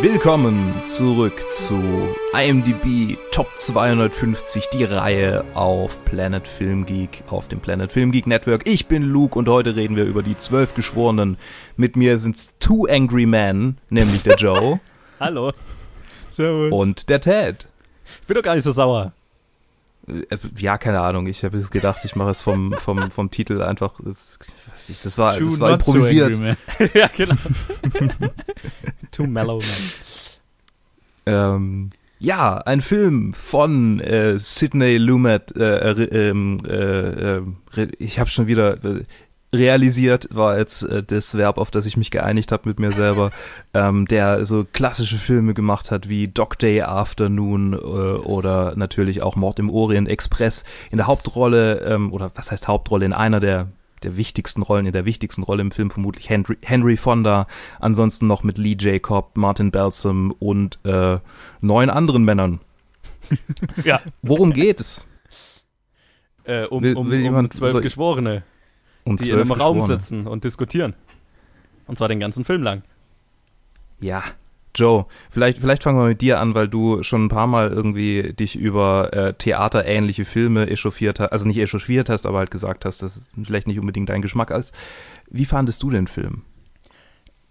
Willkommen zurück zu IMDb Top 250, die Reihe auf Planet Film Geek, auf dem Planet Film Geek Network. Ich bin Luke und heute reden wir über die zwölf Geschworenen. Mit mir sind's Two Angry Men, nämlich der Joe. Hallo. Servus. Und der Ted. Ich bin doch gar nicht so sauer. Äh, ja, keine Ahnung. Ich habe jetzt gedacht, ich mache es vom, vom, vom Titel einfach. Das, das war, das war improvisiert. So ja, genau. Too mellow, man. Ähm, ja, ein Film von äh, Sidney Lumet. Äh, äh, ähm, äh, äh ich habe schon wieder realisiert, war jetzt äh, das Verb, auf das ich mich geeinigt habe mit mir selber, ähm, der so klassische Filme gemacht hat wie Dog Day Afternoon äh, oder natürlich auch Mord im Orient Express in der Hauptrolle ähm, oder was heißt Hauptrolle in einer der der wichtigsten Rollen, in der wichtigsten Rolle im Film vermutlich Henry, Henry Fonda, ansonsten noch mit Lee Jacob, Martin Balsam und äh, neun anderen Männern. ja. Worum geht es? Äh, um, will, will um, jemand, zwölf soll, Geschworene und die in einem Raum sitzen und diskutieren. Und zwar den ganzen Film lang. Ja, Joe, vielleicht, vielleicht fangen wir mit dir an, weil du schon ein paar Mal irgendwie dich über äh, theaterähnliche Filme echauffiert hast, also nicht echauffiert hast, aber halt gesagt hast, dass es vielleicht nicht unbedingt dein Geschmack ist. Wie fandest du den Film?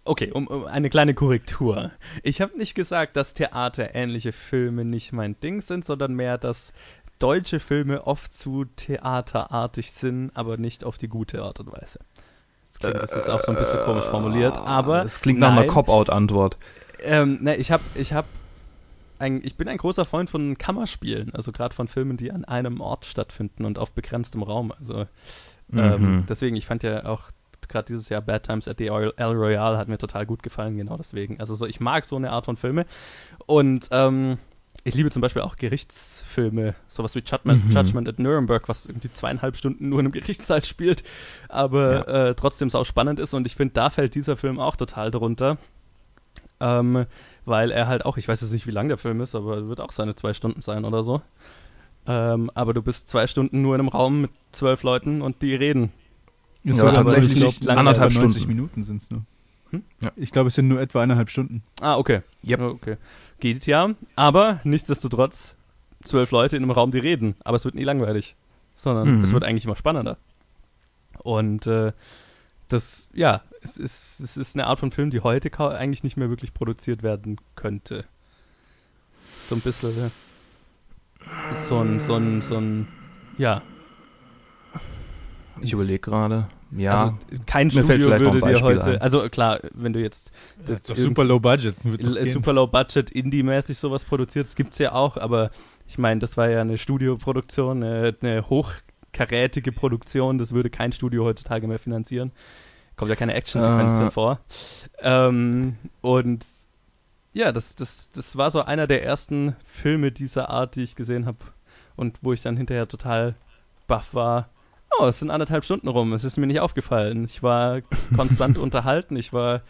Okay, um, um eine kleine Korrektur. Ich habe nicht gesagt, dass theaterähnliche Filme nicht mein Ding sind, sondern mehr, dass deutsche Filme oft zu theaterartig sind, aber nicht auf die gute Art und Weise. Das klingt das ist auch so ein bisschen komisch formuliert, aber. Es klingt nein, nach einer Cop-Out-Antwort. Ähm, ne, ich habe, ich habe, ich bin ein großer Freund von Kammerspielen, also gerade von Filmen, die an einem Ort stattfinden und auf begrenztem Raum. Also ähm, mhm. deswegen, ich fand ja auch gerade dieses Jahr Bad Times at the El Royale hat mir total gut gefallen, genau deswegen. Also so, ich mag so eine Art von Filme und ähm, ich liebe zum Beispiel auch Gerichtsfilme, sowas wie Judgment, mhm. Judgment at Nuremberg, was irgendwie zweieinhalb Stunden nur in einem Gerichtssaal spielt, aber ja. äh, trotzdem sau spannend ist und ich finde, da fällt dieser Film auch total drunter. Ähm, weil er halt auch, ich weiß jetzt nicht, wie lang der Film ist, aber wird auch seine zwei Stunden sein oder so. Ähm, aber du bist zwei Stunden nur in einem Raum mit zwölf Leuten und die reden. Ist ja, tatsächlich nicht anderthalb Stunden. 90 Minuten sind es nur. Hm? Ja. Ich glaube, es sind nur etwa eineinhalb Stunden. Ah, okay. Yep. Okay geht ja, aber nichtsdestotrotz zwölf Leute in einem Raum, die reden. Aber es wird nie langweilig, sondern mhm. es wird eigentlich immer spannender. Und äh, das, ja, es ist, es ist eine Art von Film, die heute eigentlich nicht mehr wirklich produziert werden könnte. So ein bisschen so ein, so ein, so ein, ja. Ich überlege gerade. Ja, also kein Studio würde dir heute, ein. also klar, wenn du jetzt ja, super low budget, super low budget Indie-mäßig sowas produziert, das gibt's ja auch, aber ich meine, das war ja eine Studioproduktion, eine, eine hochkarätige Produktion, das würde kein Studio heutzutage mehr finanzieren. Kommt ja keine Action-Sequenz uh. drin vor. Ähm, und ja, das, das, das war so einer der ersten Filme dieser Art, die ich gesehen habe und wo ich dann hinterher total baff war oh, es sind anderthalb Stunden rum, es ist mir nicht aufgefallen. Ich war konstant unterhalten, ich war,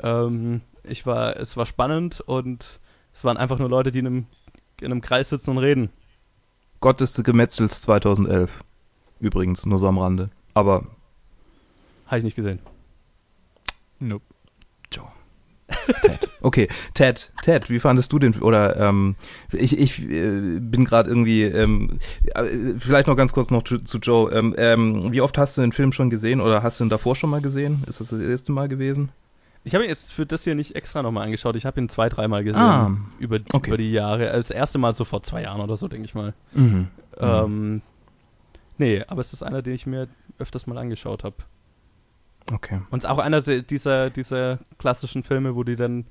ähm, ich war, es war spannend und es waren einfach nur Leute, die in einem, in einem Kreis sitzen und reden. Gott des Gemetzels 2011. Übrigens, nur so am Rande. Aber. Habe ich nicht gesehen. Nope. Ted. Okay, Ted, Ted, wie fandest du den? Oder ähm, ich, ich äh, bin gerade irgendwie, ähm, äh, vielleicht noch ganz kurz noch zu, zu Joe. Ähm, ähm, wie oft hast du den Film schon gesehen oder hast du ihn davor schon mal gesehen? Ist das das erste Mal gewesen? Ich habe ihn jetzt für das hier nicht extra nochmal angeschaut. Ich habe ihn zwei, dreimal gesehen ah, über, okay. über die Jahre. Das erste Mal so vor zwei Jahren oder so, denke ich mal. Mhm. Ähm, nee, aber es ist einer, den ich mir öfters mal angeschaut habe. Okay. Und es ist auch einer dieser, dieser klassischen Filme, wo die dann,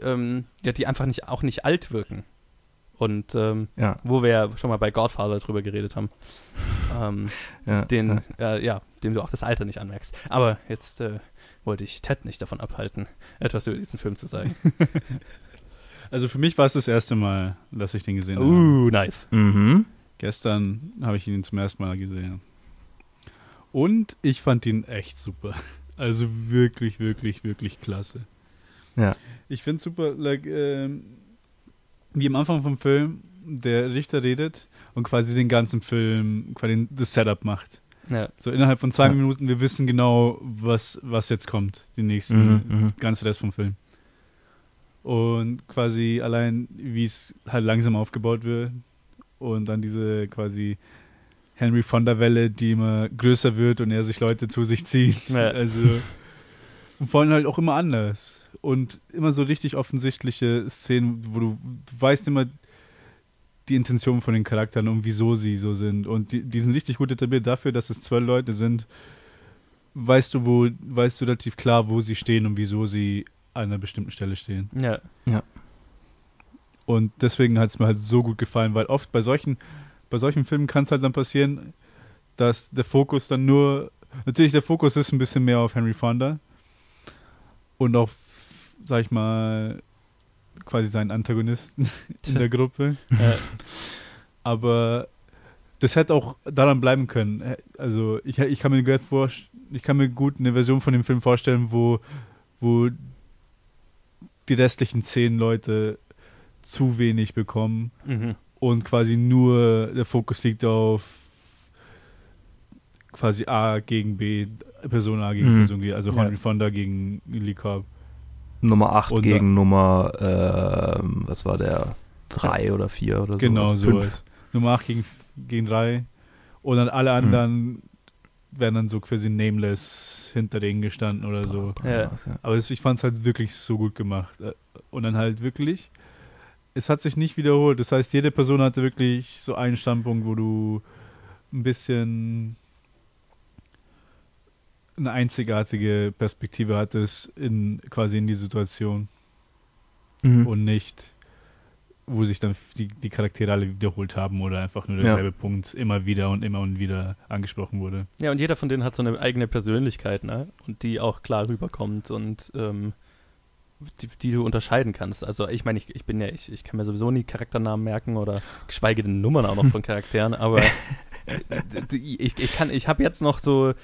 ähm, ja, die einfach nicht, auch nicht alt wirken. Und ähm, ja. wo wir ja schon mal bei Godfather drüber geredet haben. ähm, ja, den, ja. Äh, ja, dem du auch das Alter nicht anmerkst. Aber jetzt äh, wollte ich Ted nicht davon abhalten, etwas über diesen Film zu sagen. also für mich war es das erste Mal, dass ich den gesehen uh, habe. Uh, nice. Mhm. Gestern habe ich ihn zum ersten Mal gesehen. Und ich fand ihn echt super. Also wirklich, wirklich, wirklich klasse. Ja. Ich finde super, like, äh, wie am Anfang vom Film der Richter redet und quasi den ganzen Film, quasi das Setup macht. Ja. So innerhalb von zwei ja. Minuten, wir wissen genau, was, was jetzt kommt, die nächsten, mhm, mhm. ganze Rest vom Film. Und quasi allein, wie es halt langsam aufgebaut wird und dann diese quasi Henry Fonda Welle, die immer größer wird und er sich Leute zu sich zieht. Ja. Also und vor allem halt auch immer anders und immer so richtig offensichtliche Szenen, wo du, du weißt immer die Intention von den Charakteren und wieso sie so sind und die, die sind richtig gut etabliert dafür, dass es zwölf Leute sind. Weißt du, wo, weißt du relativ klar, wo sie stehen und wieso sie an einer bestimmten Stelle stehen. Ja. Ja. Und deswegen hat es mir halt so gut gefallen, weil oft bei solchen, bei solchen Filmen kann es halt dann passieren, dass der Fokus dann nur, natürlich der Fokus ist ein bisschen mehr auf Henry Fonda und auf, sag ich mal, quasi seinen Antagonisten in der Gruppe. Aber das hätte auch daran bleiben können. Also ich, ich kann mir gut ich kann mir gut eine Version von dem Film vorstellen, wo, wo die restlichen zehn Leute zu wenig bekommen mhm. Und quasi nur der Fokus liegt auf quasi A gegen B, Person A gegen mhm. Person G, also Henry ja. Fonda gegen Lee Cobb. Nummer 8 und gegen Nummer, äh, was war der, 3 oder 4 oder so. Genau, so. Nummer 8 gegen, gegen 3. Und dann alle anderen mhm. werden dann so quasi nameless hinter denen gestanden oder so. Ja. Aber das, ich fand es halt wirklich so gut gemacht. Und dann halt wirklich, es hat sich nicht wiederholt. Das heißt, jede Person hatte wirklich so einen Standpunkt, wo du ein bisschen eine einzigartige Perspektive hattest in quasi in die Situation mhm. und nicht wo sich dann die, die Charaktere alle wiederholt haben oder einfach nur derselbe ja. Punkt immer wieder und immer und wieder angesprochen wurde. Ja, und jeder von denen hat so eine eigene Persönlichkeit, ne? Und die auch klar rüberkommt und ähm, die, die, du unterscheiden kannst. Also ich meine, ich, ich bin ja, ich, ich kann mir sowieso nie Charakternamen merken oder geschweige denn Nummern auch noch von Charakteren, aber ich, ich kann, ich habe jetzt noch so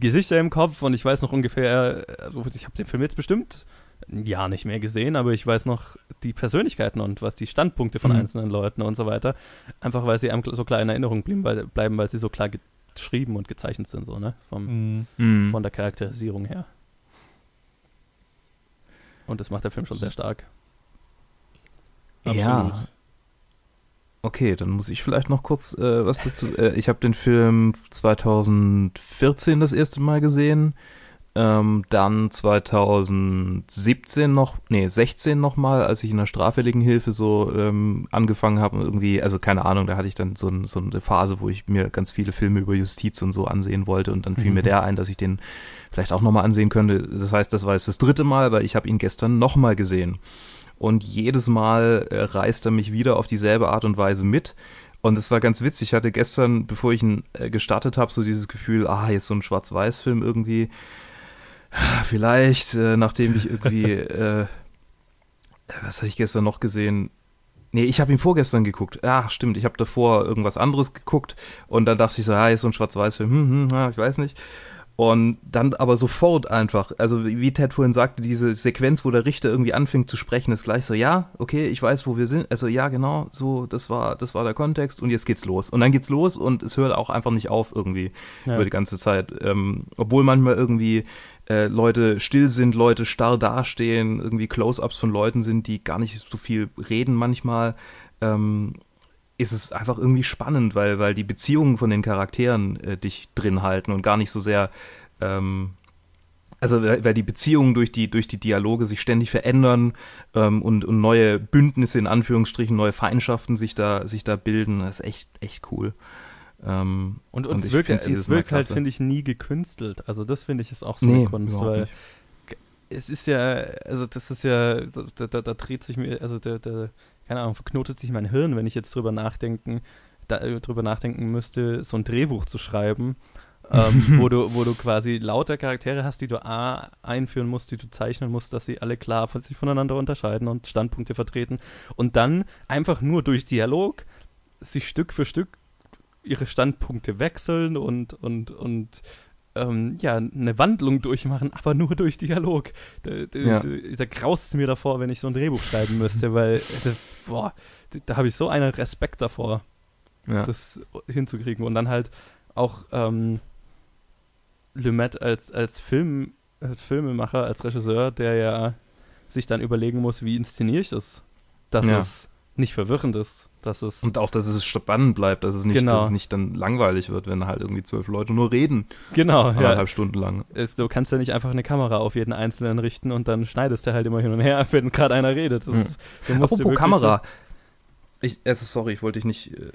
Gesichter im Kopf und ich weiß noch ungefähr, also ich habe den Film jetzt bestimmt ein Jahr nicht mehr gesehen, aber ich weiß noch die Persönlichkeiten und was die Standpunkte von mhm. einzelnen Leuten und so weiter. Einfach weil sie einem so klar in Erinnerung bleiben, weil, bleiben, weil sie so klar geschrieben und gezeichnet sind, so, ne? Vom, mhm. mhm. Von der Charakterisierung her. Und das macht der Film schon sehr stark. Absolut. Ja, Okay, dann muss ich vielleicht noch kurz äh, was dazu. Äh, ich habe den Film 2014 das erste Mal gesehen. Ähm, dann 2017 noch, nee, 16 nochmal, als ich in der straffälligen Hilfe so ähm, angefangen habe. Irgendwie, also keine Ahnung, da hatte ich dann so, ein, so, eine Phase, wo ich mir ganz viele Filme über Justiz und so ansehen wollte. Und dann fiel mhm. mir der ein, dass ich den vielleicht auch nochmal ansehen könnte. Das heißt, das war jetzt das dritte Mal, weil ich habe ihn gestern nochmal gesehen und jedes Mal äh, reißt er mich wieder auf dieselbe Art und Weise mit. Und es war ganz witzig. Ich hatte gestern, bevor ich ihn äh, gestartet habe, so dieses Gefühl, ah, jetzt so ein Schwarz-Weiß-Film irgendwie. Vielleicht, äh, nachdem ich irgendwie, äh, was habe ich gestern noch gesehen? Nee, ich habe ihn vorgestern geguckt. Ja, stimmt. Ich habe davor irgendwas anderes geguckt und dann dachte ich so, ah, jetzt so ein Schwarz-Weiß-Film. Hm, hm, ja, ich weiß nicht. Und dann aber sofort einfach, also wie Ted vorhin sagte, diese Sequenz, wo der Richter irgendwie anfängt zu sprechen, ist gleich so, ja, okay, ich weiß, wo wir sind. Also ja, genau, so, das war, das war der Kontext und jetzt geht's los. Und dann geht's los und es hört auch einfach nicht auf irgendwie ja. über die ganze Zeit. Ähm, obwohl manchmal irgendwie äh, Leute still sind, Leute starr dastehen, irgendwie Close-ups von Leuten sind, die gar nicht so viel reden manchmal. Ähm, ist es einfach irgendwie spannend, weil, weil die Beziehungen von den Charakteren äh, dich drin halten und gar nicht so sehr, ähm, also weil die Beziehungen durch die, durch die Dialoge sich ständig verändern ähm, und, und neue Bündnisse in Anführungsstrichen, neue Feindschaften sich da, sich da bilden. Das ist echt, echt cool. Ähm, und, und, und es wirkt, es wirkt halt, finde ich, nie gekünstelt. Also das finde ich ist auch so nee, eine Kunst, weil nicht. es ist ja, also das ist ja, da, da, da dreht sich mir, also der, der keine Ahnung, verknotet sich mein Hirn, wenn ich jetzt drüber nachdenken, da, äh, drüber nachdenken müsste, so ein Drehbuch zu schreiben, ähm, wo, du, wo du quasi lauter Charaktere hast, die du A einführen musst, die du zeichnen musst, dass sie alle klar von sich voneinander unterscheiden und Standpunkte vertreten und dann einfach nur durch Dialog sich Stück für Stück ihre Standpunkte wechseln und, und, und ähm, ja, eine Wandlung durchmachen, aber nur durch Dialog. Da, da, ja. da graust es mir davor, wenn ich so ein Drehbuch schreiben müsste, weil, also, boah, da habe ich so einen Respekt davor, ja. das hinzukriegen. Und dann halt auch ähm, Lumet als, als Film, als Filmemacher, als Regisseur, der ja sich dann überlegen muss, wie inszeniere ich das, dass Ja. es nicht verwirrend ist, dass es Und auch, dass es spannend bleibt, dass es nicht, Genau. dass es nicht dann langweilig wird, wenn halt irgendwie zwölf Leute nur reden, genau, ja. anderthalb Stunden lang. Ist, du kannst ja nicht einfach eine Kamera auf jeden Einzelnen richten und dann schneidest du halt immer hin und her, wenn gerade einer redet. Das ist, musst. Apropos Kamera. Ich, also sorry, ich wollte dich nicht. Äh, So,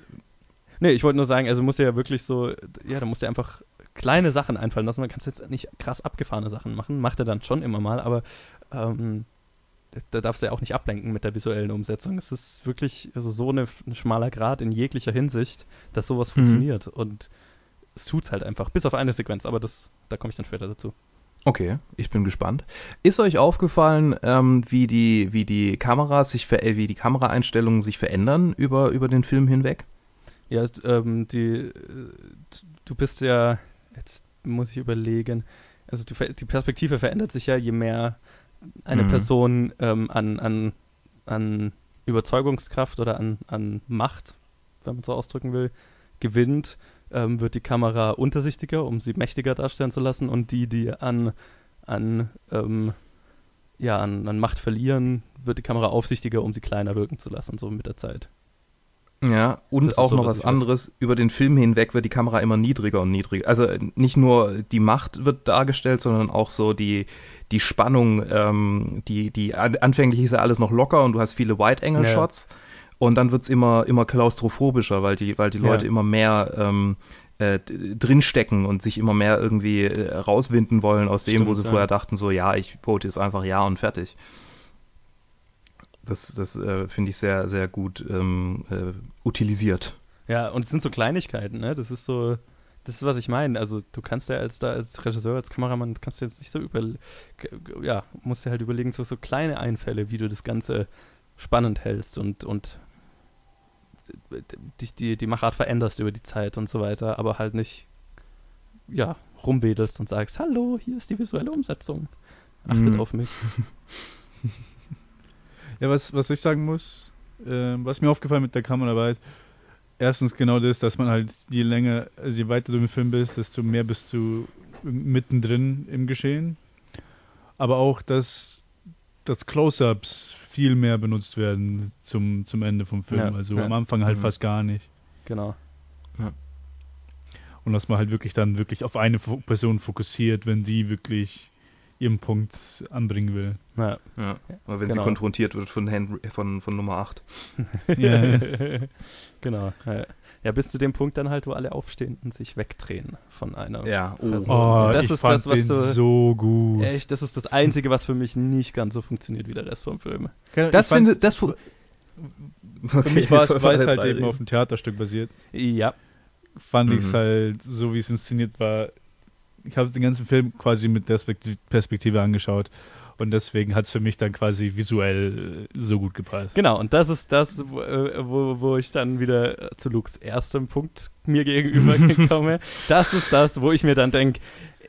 nee, ich wollte nur sagen, also musst du ja wirklich so, ja, da musst du einfach kleine Sachen einfallen lassen. Man kannst jetzt nicht krass abgefahrene Sachen machen, macht er dann schon immer mal, aber ähm, da darfst du ja auch nicht ablenken mit der visuellen Umsetzung. Es ist wirklich also so eine, ein schmaler Grad in jeglicher Hinsicht, dass sowas Mhm. funktioniert. Und es tut's halt einfach, bis auf eine Sequenz, aber das, da komme ich dann später dazu. Okay, ich bin gespannt. Ist euch aufgefallen, ähm, wie die, wie die Kameras sich ver wie die Kameraeinstellungen sich verändern über, über den Film hinweg? Ja, ähm, die, äh, du bist ja, jetzt muss ich überlegen, also die, die Perspektive verändert sich ja, je mehr eine Mhm. Person ähm, an, an, an Überzeugungskraft oder an, an Macht, wenn man so ausdrücken will, gewinnt, ähm, wird die Kamera untersichtiger, um sie mächtiger darstellen zu lassen und die, die an, an, ähm, ja, an, an Macht verlieren, wird die Kamera aufsichtiger, um sie kleiner wirken zu lassen, so mit der Zeit. Ja, Das und ist auch noch was anderes, über den Film hinweg wird die Kamera immer niedriger und niedriger. Also nicht nur die Macht wird dargestellt, sondern auch so die, die Spannung, ähm, die, die an- anfänglich ist ja alles noch locker und du hast viele Wide-Angle-Shots und dann wird's immer, immer klaustrophobischer, weil die, weil die Ja. Leute immer mehr ähm, äh, drinstecken und sich immer mehr irgendwie äh, rauswinden wollen aus dem, wo Stimmt, sie ja. vorher dachten, so ja, ich vote jetzt einfach ja und fertig. Das, das äh, finde ich sehr, sehr gut ähm, äh, utilisiert. Ja, und es sind so Kleinigkeiten, ne? Das ist so, das ist, was ich meine. Also du kannst ja als da als Regisseur, als Kameramann, kannst du jetzt nicht so über, ja, musst dir halt überlegen, so, so kleine Einfälle, wie du das Ganze spannend hältst und, und dich die, die Machart veränderst über die Zeit und so weiter, aber halt nicht, ja, rumwedelst und sagst, hallo, hier ist die visuelle Umsetzung. Achtet Mhm. auf mich. Ja, was, was ich sagen muss, äh, was mir aufgefallen mit der Kameraarbeit, erstens genau das, dass man halt je länger, also je weiter du im Film bist, desto mehr bist du mittendrin im Geschehen. Aber auch, dass, dass Close-Ups viel mehr benutzt werden zum, zum Ende vom Film. Ja, also ja. am Anfang halt Mhm. fast gar nicht. Genau. Und dass man halt wirklich dann wirklich auf eine Person fokussiert, wenn die wirklich ihren Punkt anbringen will. Ja. Ja, weil wenn Genau. sie konfrontiert wird von, Henry, von, von Nummer 8. Ja. genau. Ja. ja, bis zu dem Punkt dann halt, wo alle aufstehen und sich wegdrehen von einer. Ja, oh. Oh, Das ich ist fand das, was den du- so gut. Echt, das ist das Einzige, was für mich nicht ganz so funktioniert wie der Rest vom Film. Das Ich fand- finde das fu- Für mich war es, halt eben auf dem Theaterstück basiert. Ja, Fand Mhm. ich es halt, so wie es inszeniert war, ich habe den ganzen Film quasi mit der Spekt- Perspektive angeschaut. Und deswegen hat es für mich dann quasi visuell äh, so gut gepasst. genau. Und das ist das, wo, äh, wo, wo ich dann wieder zu Lukes erstem Punkt mir gegenüber komme. Das ist das, wo ich mir dann denke,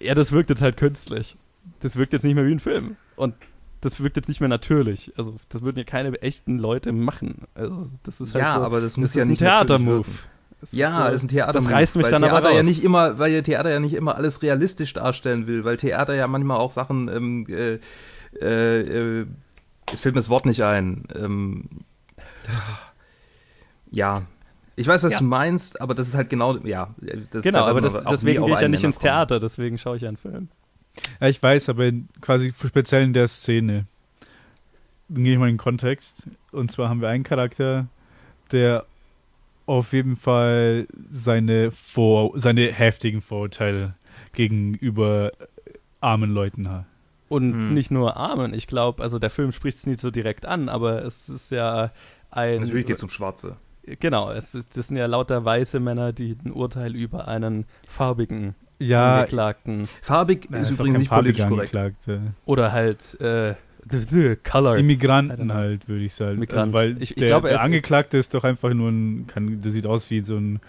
ja, das wirkt jetzt halt künstlich. Das wirkt jetzt nicht mehr wie ein Film. Und das wirkt jetzt nicht mehr natürlich. Also, das würden ja keine echten Leute machen. Also, das ist halt Ja, so, aber das das muss ist ja ein nicht Theatermove. Ja, so- das ist ein Theater. das reißt mich weil dann aber Theater ja raus. nicht immer, weil ihr Theater ja nicht immer alles realistisch darstellen will, weil Theater ja manchmal auch Sachen, ähm, äh, äh, äh, es fällt mir das Wort nicht ein. Ähm, ja, ich weiß, was Ja. du meinst, aber das ist halt genau, ja. Das, Genau, aber das, deswegen gehe ich ja nicht ins kommen. Theater, deswegen schaue ich ja einen Film. Ja, ich weiß, aber in, quasi speziell in der Szene. Dann gehe ich mal in den Kontext. Und zwar haben wir einen Charakter, der auf jeden Fall seine, Vor seine heftigen Vorurteile gegenüber armen Leuten hat. Und Hm. nicht nur Armen, ich glaube, also der Film spricht es nicht so direkt an, aber es ist ja ein. Natürlich geht es um Schwarze. Genau, es ist, das sind ja lauter weiße Männer, die ein Urteil über einen farbigen Ja, Angeklagten Farbig Nein, ist übrigens nicht politisch korrekt. Oder halt äh, the, the Color. Immigranten halt, würde ich sagen. Migrant. Also, weil Ich- ich der, glaube, er der ist- Angeklagte ist doch einfach nur ein, kann, der sieht aus wie so ein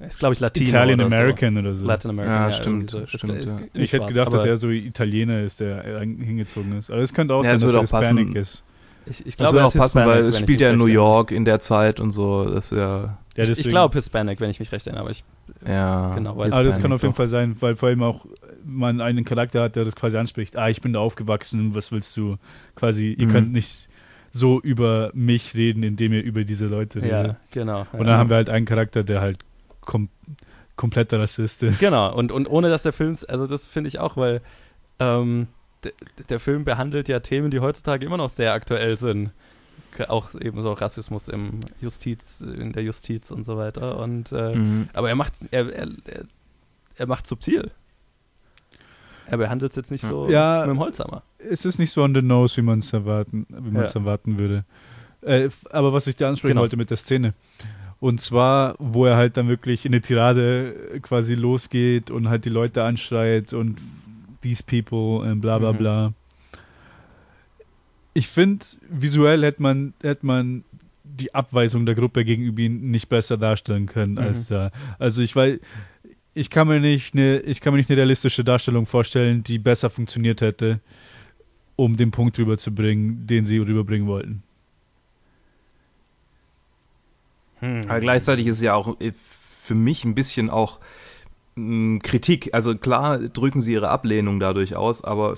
ist, glaube ich, Latino. Italian oder American oder so. So. Latin American. Ja, ja, stimmt, so. Stimmt, ist ja. nicht Ich hätte gedacht, dass er so Italiener ist, der hingezogen ist. Aber es könnte auch Ja, sein, das dass würde er auch passen. Hispanic ist. Ich, ich Das glaube, würde er auch ist passen, Hispanic, weil es ich spielt ja in New. York in der Zeit und so. Das ja, Ja, Ich, ich glaube Hispanic, wenn ich mich recht erinnere, aber ich ja. Genau, weiß Aber das kann Hispanic auf jeden. Fall sein, weil vor allem auch man einen Charakter hat, der das quasi anspricht, ah, ich bin da aufgewachsen, was willst du? Quasi, ihr mhm. könnt nicht so über mich reden, indem ihr über diese Leute redet. Ja, genau. Und dann ja. haben wir halt einen Charakter, der halt kom kompletter Rassist ist. Genau, und, und ohne dass der Film, also das finde ich auch, weil ähm, der Film behandelt ja Themen, die heutzutage immer noch sehr aktuell sind. Auch eben so Rassismus im Justiz, in der Justiz und so weiter. Und äh, mhm. aber er macht er, er, er macht subtil. Er behandelt es jetzt nicht so ja, mit dem Holzhammer. Es ist nicht so on the nose, wie man es erwarten, wie ja. erwarten würde. Äh, aber was ich dir ansprechen genau. wollte mit der Szene. Und zwar, wo er halt dann wirklich in eine Tirade quasi losgeht und halt die Leute anschreit und these people und bla bla mhm. bla. Ich finde, visuell hätte man, hätte man die Abweisung der Gruppe gegenüber ihm nicht besser darstellen können mhm. als da. Also ich weiß, ich kann mir nicht eine, ich kann mir nicht eine realistische Darstellung vorstellen, die besser funktioniert hätte, um den Punkt rüberzubringen, den sie rüberbringen wollten. Hm. Aber gleichzeitig ist es ja auch äh, für mich ein bisschen auch Kritik. Also klar drücken sie ihre Ablehnung dadurch aus, aber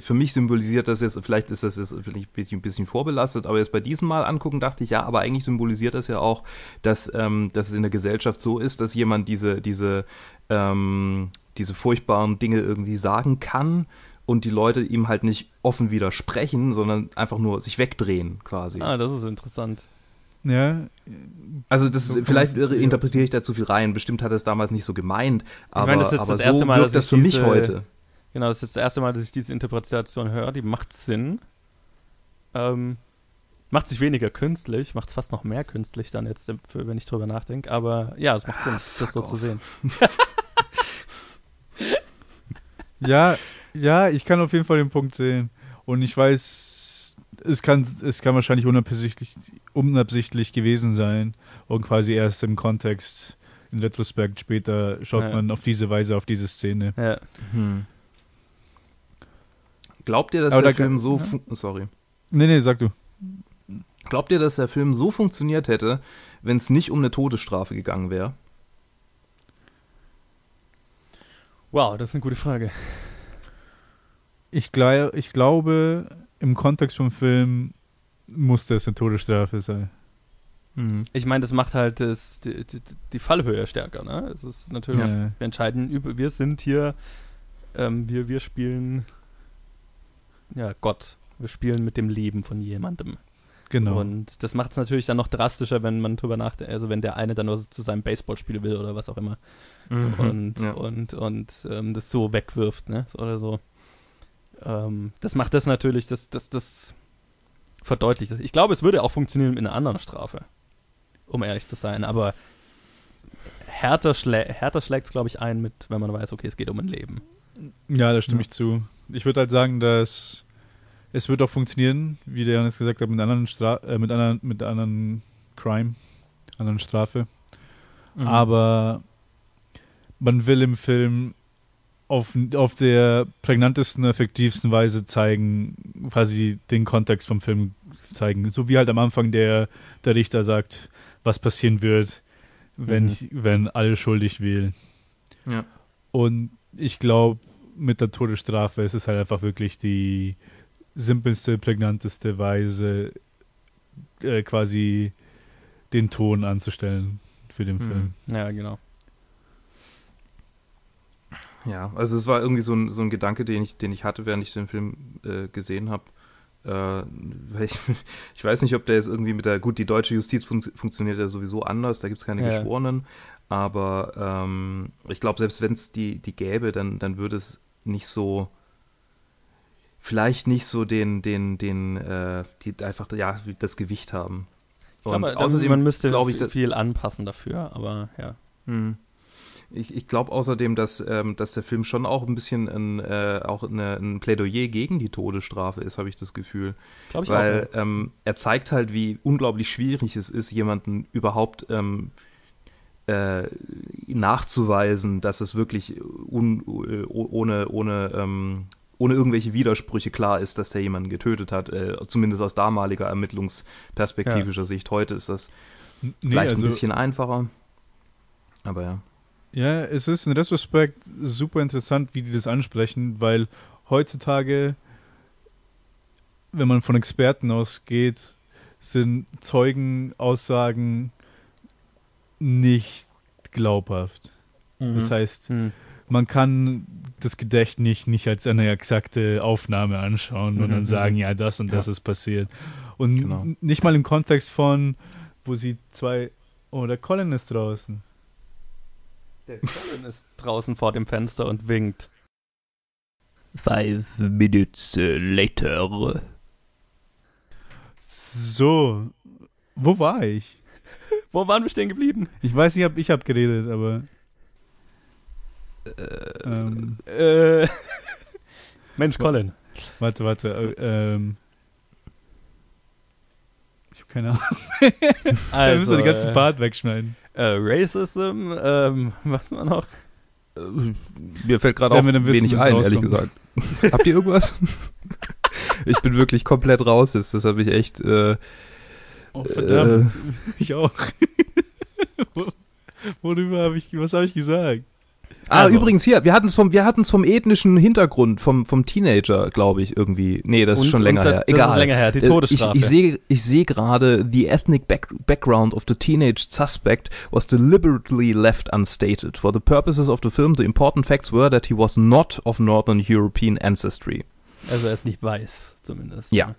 für mich symbolisiert das jetzt, vielleicht ist das jetzt vielleicht ein bisschen vorbelastet, aber jetzt bei diesem Mal angucken dachte ich, ja, aber eigentlich symbolisiert das ja auch, dass, ähm, dass es in der Gesellschaft so ist, dass jemand diese, diese, ähm, diese furchtbaren Dinge irgendwie sagen kann und die Leute ihm halt nicht offen widersprechen, sondern einfach nur sich wegdrehen quasi. Ah, das ist interessant. Ja. Also das so vielleicht interpretiere ich da zu viel rein. Bestimmt hat er es damals nicht so gemeint. Aber, ich meine, das ist aber das erste so Mal, dass das für diese, mich heute. Genau, das ist das erste Mal, dass ich diese Interpretation höre. Die macht Sinn. Ähm, macht sich weniger künstlich, macht es fast noch mehr künstlich dann jetzt, wenn ich drüber nachdenke. Aber ja, es macht Sinn, ah, das so off. zu sehen. ja, ja, ich kann auf jeden Fall den Punkt sehen. Und ich weiß, es kann, es kann wahrscheinlich unabsichtlich, unabsichtlich gewesen sein und quasi erst im Kontext, in Retrospekt später schaut ja. man auf diese Weise auf diese Szene. Ja. Hm. Glaubt ihr, dass Aber der Film so, ja? sorry. Nee, nee, sag du. Glaubt ihr, dass der Film so funktioniert hätte, wenn es nicht um eine Todesstrafe gegangen wäre? Wow, das ist eine gute Frage. Ich, ich glaube, im Kontext vom Film musste es eine Todesstrafe sein. Mhm. Ich meine, das macht halt das, die, die, die, Fallhöhe stärker. Ne? Es ist natürlich, ja. wir entscheiden wir sind hier, ähm, wir, wir spielen, ja, Gott. Wir spielen mit dem Leben von jemandem. Genau. Und das macht es natürlich dann noch drastischer, wenn man drüber nachdenkt, also wenn der eine dann nur zu seinem Baseballspiel will oder was auch immer. Mhm. Und, ja. und, und ähm, das so wegwirft, ne? Oder so ähm, das macht das natürlich, das, das, das verdeutlicht das. Ich glaube, es würde auch funktionieren mit einer anderen Strafe, um ehrlich zu sein, aber härter, schlä härter schlägt es, glaube ich, ein, mit, wenn man weiß, okay, es geht um ein Leben. Ja, da stimme ja. ich zu. Ich würde halt sagen, dass es wird auch funktionieren, wie der Janis gesagt hat, mit anderen, Stra äh, mit anderen, mit anderen Crime, anderen Strafe. Mhm. Aber man will im Film auf, auf der prägnantesten, effektivsten Weise zeigen, quasi den Kontext vom Film zeigen. So wie halt am Anfang der, der Richter sagt, was passieren wird, wenn, mhm. wenn alle schuldig wählen. Ja. Und ich glaube, mit der Todesstrafe ist es halt einfach wirklich die simpelste, prägnanteste Weise, äh, quasi den Ton anzustellen für den mhm. Film. Ja, genau. Ja, also es war irgendwie so ein, so ein Gedanke, den ich, den ich hatte, während ich den Film äh, gesehen habe. Äh, ich, ich, weiß nicht, ob der jetzt irgendwie mit der, gut, die deutsche Justiz fun funktioniert ja sowieso anders, da gibt es keine ja. Geschworenen, aber ähm, ich glaube, selbst wenn es die, die gäbe, dann, dann würde es nicht so, vielleicht nicht so den, den, den, äh, die einfach, ja, das Gewicht haben. Ich glaube, außerdem, man müsste ich, viel anpassen dafür, aber ja. Hm. Ich, ich glaube außerdem, dass, ähm, dass der Film schon auch ein bisschen ein, äh, auch eine, ein Plädoyer gegen die Todesstrafe ist, habe ich das Gefühl. Glaube ich Weil auch. Ja. Ähm, er zeigt halt, wie unglaublich schwierig es ist, jemanden überhaupt ähm, äh, nachzuweisen, dass es wirklich un, ohne, ohne, ähm, ohne irgendwelche Widersprüche klar ist, dass der jemanden getötet hat. Äh, zumindest aus damaliger ermittlungsperspektivischer ja. Sicht. Heute ist das nee, vielleicht also, ein bisschen einfacher. Aber ja. Ja, es ist in Retrospekt super interessant, wie die das ansprechen, weil heutzutage, wenn man von Experten ausgeht, sind Zeugenaussagen nicht glaubhaft. Mhm. Das heißt, mhm. man kann das Gedächtnis nicht als eine exakte Aufnahme anschauen mhm. und dann mhm. sagen, ja, das und das ist passiert. Und genau. nicht mal im Kontext von, wo sie zwei, oh, der Colin ist draußen. Der Colin ist draußen vor dem Fenster und winkt. Five minutes later. So, wo war ich? wo waren wir stehen geblieben? Ich weiß nicht, ich habe geredet, aber. Äh, ähm, äh, Mensch, Colin. Warte, warte. Äh, ähm, ich habe keine Ahnung. also, wir müssen den ganzen Part wegschneiden. Äh, Racism, ähm, was war noch? Äh, mir fällt gerade auch wenig ein, ehrlich gesagt. Habt ihr irgendwas? ich bin wirklich komplett raus jetzt. Das habe ich echt. Äh, oh, verdammt. Äh, ich auch. Worüber habe ich. Was habe ich gesagt? Ah, also. übrigens hier, wir hatten es vom, wir hatten's vom ethnischen Hintergrund, vom, vom Teenager, glaube ich, irgendwie. Nee, das und, ist schon länger her. Egal. Das ist länger her, die Todesstrafe. Ich, ich sehe ich seh gerade, the ethnic back, background of the teenage suspect was deliberately left unstated. For the purposes of the film, the important facts were that he was not of Northern European ancestry. Also er ist nicht weiß, zumindest. Ja.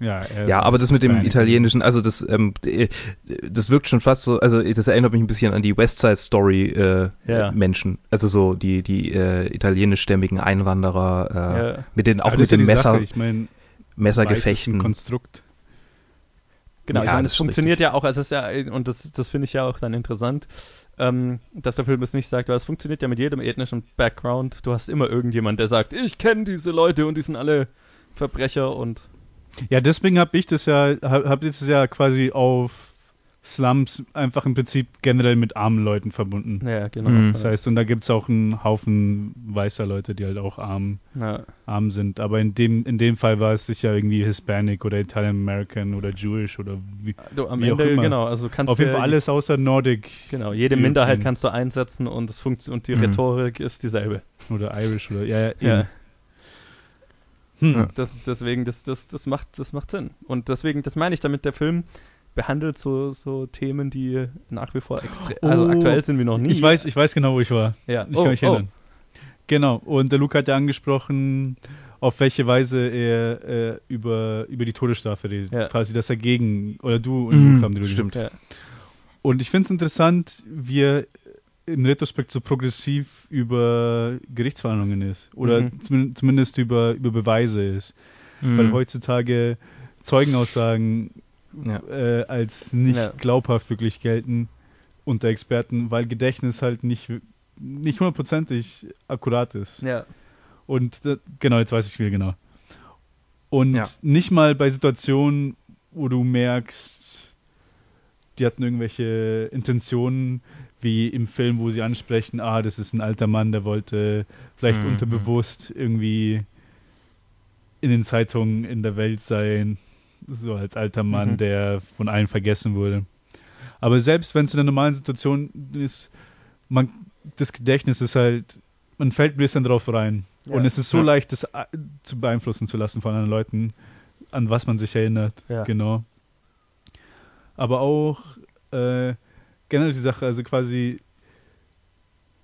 Ja, ja aber das mit dem italienischen, also das, ähm, das wirkt schon fast so, also das erinnert mich ein bisschen an die West Side Story äh, ja. Menschen, also so die die äh, italienischstämmigen Einwanderer äh, ja. mit den auch mit den Messer, ich mein, Messergefechten. Konstrukt. Genau, ja, ich meine, das funktioniert richtig. ja auch, also es ist ja und das das finde ich ja auch dann interessant, ähm, dass der Film es nicht sagt, weil es funktioniert ja mit jedem ethnischen Background. Du hast immer irgendjemand, der sagt, ich kenne diese Leute und die sind alle Verbrecher und ja, deswegen habe ich das ja, habe hab das ja quasi auf Slums einfach im Prinzip generell mit armen Leuten verbunden. Ja, genau. Mhm. Das heißt, und da gibt es auch einen Haufen weißer Leute, die halt auch arm, ja. arm sind. Aber in dem, in dem Fall war es sicher irgendwie Hispanic oder Italian American oder Jewish oder wie, du, am wie Ende, auch immer. Genau, also kannst Auf jeden Fall alles außer Nordic. Genau, jede Minderheit kannst du einsetzen und, es und die mhm. Rhetorik ist dieselbe. Oder Irish oder, ja, ja. ja. Hm. Das, deswegen, das, das, das, macht, das macht Sinn. Und deswegen, das meine ich damit, der Film behandelt so, so Themen, die nach wie vor extrem, oh, also aktuell sind wir noch nie. Ich weiß, ich weiß genau, wo ich war. Ja. Ich oh, kann mich erinnern. Oh. Genau, und der Luke hat ja angesprochen, auf welche Weise er äh, über, über die Todesstrafe redet. Ja. Quasi, dass er gegen, oder du und mhm, Luke haben die Stimmt. Ja. Und ich finde es interessant, wie er im Retrospekt so progressiv über Gerichtsverhandlungen ist. Oder mhm. zum, zumindest über, über Beweise ist. Mhm. Weil heutzutage Zeugenaussagen ja. äh, als nicht ja. glaubhaft wirklich gelten unter Experten, weil Gedächtnis halt nicht, nicht hundertprozentig akkurat ist. Ja. Und äh, genau, jetzt weiß ich es wieder genau. Und ja. nicht mal bei Situationen, wo du merkst, die hatten irgendwelche Intentionen, wie im Film, wo sie ansprechen, ah, das ist ein alter Mann, der wollte vielleicht mhm. unterbewusst irgendwie in den Zeitungen in der Welt sein, so als alter Mann, mhm. der von allen vergessen wurde. Aber selbst wenn es in einer normalen Situation ist, man, das Gedächtnis ist halt, man fällt ein bisschen drauf rein. Ja. Und es ist so ja. leicht, das äh, zu beeinflussen zu lassen von anderen Leuten, an was man sich erinnert. Ja. Genau. Aber auch äh, generell die Sache, also quasi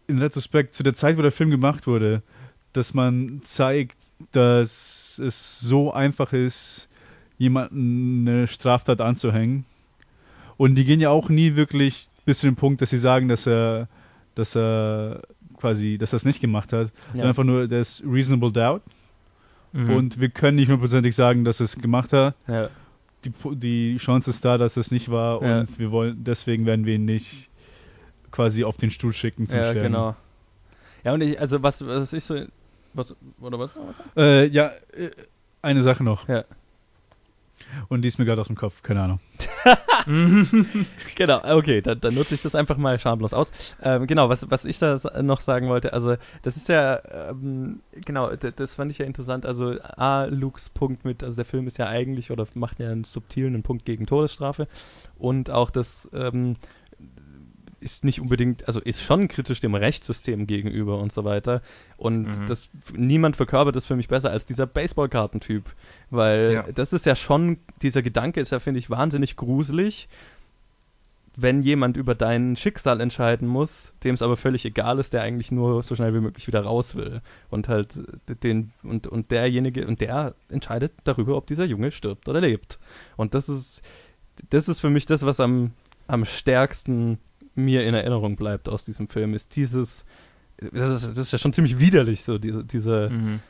in Retrospekt zu der Zeit, wo der Film gemacht wurde, dass man zeigt, dass es so einfach ist, jemanden eine Straftat anzuhängen. Und die gehen ja auch nie wirklich bis zu dem Punkt, dass sie sagen, dass er, dass er quasi, dass er es nicht gemacht hat. Ja. Einfach nur, der ist reasonable doubt. Mhm. Und wir können nicht hundertprozentig sagen, dass er es gemacht hat. Ja die, die Chance ist da, dass es nicht war ja. und wir wollen, deswegen werden wir ihn nicht quasi auf den Stuhl schicken zum ja, Sterben. genau. Ja, und ich, also was, was ich so, was, oder was? Äh, ja, äh, eine Sache noch. Ja. Und die ist mir gerade aus dem Kopf, keine Ahnung. genau, okay, dann, dann, nutze ich das einfach mal schamlos aus. Ähm, genau, was, was ich da noch sagen wollte, also das ist ja, ähm, genau, das fand ich ja interessant. Also A, Lukes Punkt mit, also der Film ist ja eigentlich oder macht ja einen subtilen Punkt gegen Todesstrafe und auch das, ähm, ist nicht unbedingt, also ist schon kritisch dem Rechtssystem gegenüber und so weiter. Und mhm. das niemand verkörpert das für mich besser als dieser Baseballkartentyp. Weil ja. das ist ja schon, dieser Gedanke ist ja, finde ich, wahnsinnig gruselig wenn jemand über dein Schicksal entscheiden muss, dem es aber völlig egal ist, der eigentlich nur so schnell wie möglich wieder raus will. Und halt den, und, und derjenige, und der entscheidet darüber, ob dieser Junge stirbt oder lebt. Und das ist, das ist für mich das, was am, am stärksten mir in Erinnerung bleibt aus diesem Film, ist dieses, das ist, das ist ja schon ziemlich widerlich, so diese, diese mhm.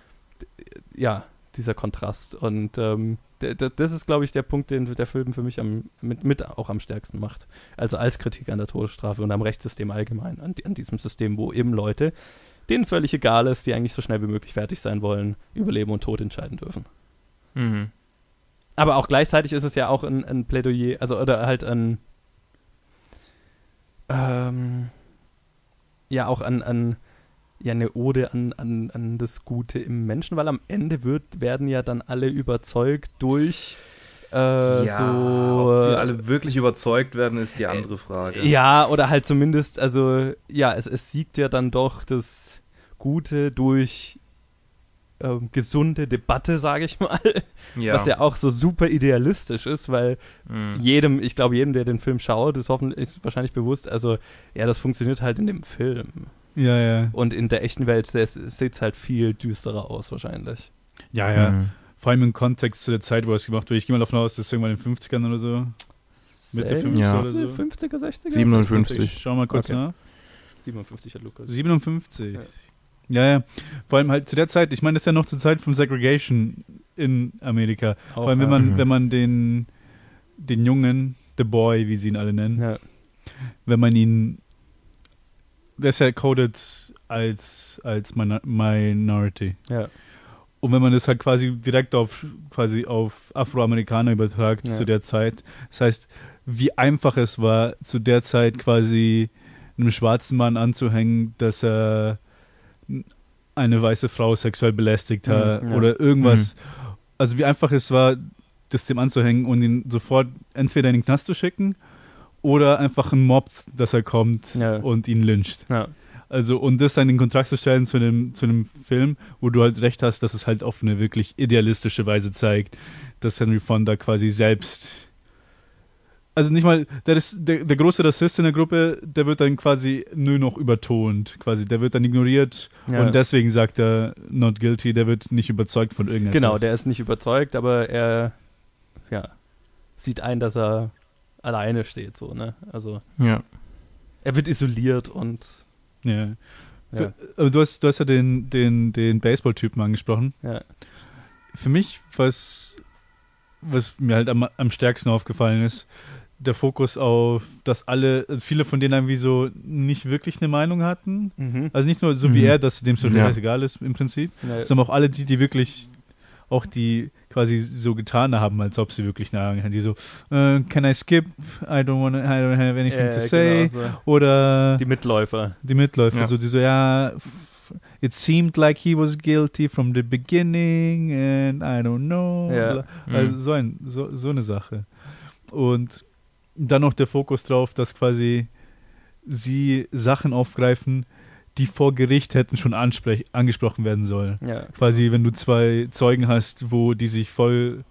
ja, dieser Kontrast. Und ähm, das ist, glaube ich, der Punkt, den der Film für mich am, mit, mit auch am stärksten macht. Also als Kritik an der Todesstrafe und am Rechtssystem allgemein, an, an diesem System, wo eben Leute, denen es völlig egal ist, die eigentlich so schnell wie möglich fertig sein wollen, über Leben und Tod entscheiden dürfen. Mhm. Aber auch gleichzeitig ist es ja auch ein, ein Plädoyer, also oder halt ein ähm, ja auch an, an ja eine Ode an, an, an das Gute im Menschen, weil am Ende wird, werden ja dann alle überzeugt durch äh, ja, so, ob sie alle wirklich überzeugt werden, ist die andere Frage. Ja, oder halt zumindest, also ja, es, es siegt ja dann doch das Gute durch äh, gesunde Debatte, sage ich mal. Ja. Was ja auch so super idealistisch ist, weil mhm. jedem, ich glaube, jedem, der den Film schaut, ist, hoffentlich, ist wahrscheinlich bewusst, also ja, das funktioniert halt in dem Film. Ja, ja. Und in der echten Welt sieht es halt viel düsterer aus, wahrscheinlich. Ja, ja. Mhm. Vor allem im Kontext zu der Zeit, wo es gemacht wurde. Ich gehe mal davon aus, das ist irgendwann in den 50ern oder so. Mitte 50er ja. oder so. 50er, 60er? 57. Schau mal kurz okay. nach. 57 hat Lukas. 57. Ja. Ja. ja, Vor allem halt zu der Zeit, ich meine, das ist ja noch zur Zeit von Segregation in Amerika. Auch, Vor allem, wenn man, mhm. wenn man den, den Jungen, The Boy, wie sie ihn alle nennen, ja. wenn man ihn der ist ja coded als, als Minority. Ja. Und wenn man das halt quasi direkt auf quasi auf Afroamerikaner übertragt ja. zu der Zeit, das heißt, wie einfach es war, zu der Zeit quasi einem schwarzen Mann anzuhängen, dass er eine weiße Frau sexuell belästigt hat mhm, ja. oder irgendwas. Mhm. Also wie einfach es war, das dem anzuhängen und ihn sofort entweder in den Knast zu schicken oder einfach ein Mob, dass er kommt ja. und ihn lyncht. Ja. Also, und das dann in Kontrast zu stellen zu einem, zu einem Film, wo du halt recht hast, dass es halt auf eine wirklich idealistische Weise zeigt, dass Henry Fonda quasi selbst. Also nicht mal, der, ist, der, der große Rassist in der Gruppe, der wird dann quasi nur noch übertont. Quasi, der wird dann ignoriert ja. und deswegen sagt er not guilty, der wird nicht überzeugt von irgendetwas. Genau, der ist nicht überzeugt, aber er ja, sieht ein, dass er alleine steht, so, ne? Also. Ja. Er wird isoliert und. Ja. ja. Für, du, hast, du hast ja den, den, den Baseball-Typen angesprochen. Ja. Für mich, was, was mir halt am, am stärksten aufgefallen ist, der Fokus auf, dass alle, viele von denen irgendwie so nicht wirklich eine Meinung hatten. Mhm. Also nicht nur so wie mhm. er, dass dem so ja. egal ist im Prinzip, ja. sondern auch alle die, die wirklich auch die quasi so getan haben, als ob sie wirklich eine haben. Die so, uh, can I skip? I don't, wanna, I don't have anything äh, to say. Genau so. Oder die Mitläufer. Die Mitläufer. Ja. So, die so, ja, it seemed like he was guilty from the beginning and I don't know. Ja. Also mhm. so, ein, so, so eine Sache. Und dann noch der Fokus drauf, dass quasi sie Sachen aufgreifen, die vor Gericht hätten schon angesprochen werden sollen. Ja. Quasi, wenn du zwei Zeugen hast, wo die sich voll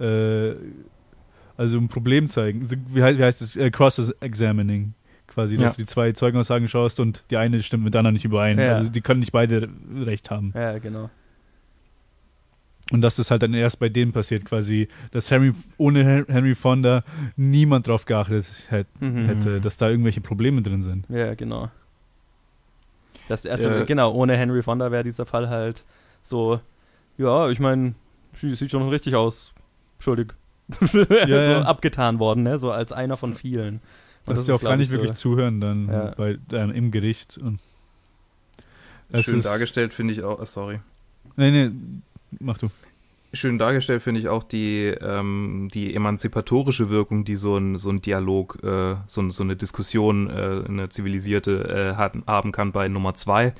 äh, also ein Problem zeigen. Wie heißt, wie heißt das? Äh, Cross-Examining. Quasi, dass ja. du die zwei Zeugenaussagen schaust und die eine stimmt mit der anderen nicht überein. Ja. Also die können nicht beide recht haben. Ja, genau. Und dass das halt dann erst bei denen passiert, quasi, dass Henry, ohne Henry Fonda niemand drauf geachtet hätte, mhm. hätte, dass da irgendwelche Probleme drin sind. Ja, genau. Das, also, ja. Genau, ohne Henry Fonda wäre dieser Fall halt so, ja, ich meine, sieht schon richtig aus. Entschuldig. ja, so ja. abgetan worden, ne? So als einer von vielen. Und das ist ja auch gar nicht wirklich zuhören dann ja. bei, dann im Gericht. Und Schön dargestellt finde ich auch. Oh, sorry. Nee, nee, mach du schön dargestellt finde ich auch die, ähm, die emanzipatorische Wirkung, die so ein, so ein Dialog, äh, so, so eine Diskussion, äh, eine zivilisierte äh, haben kann bei Nummer zwei,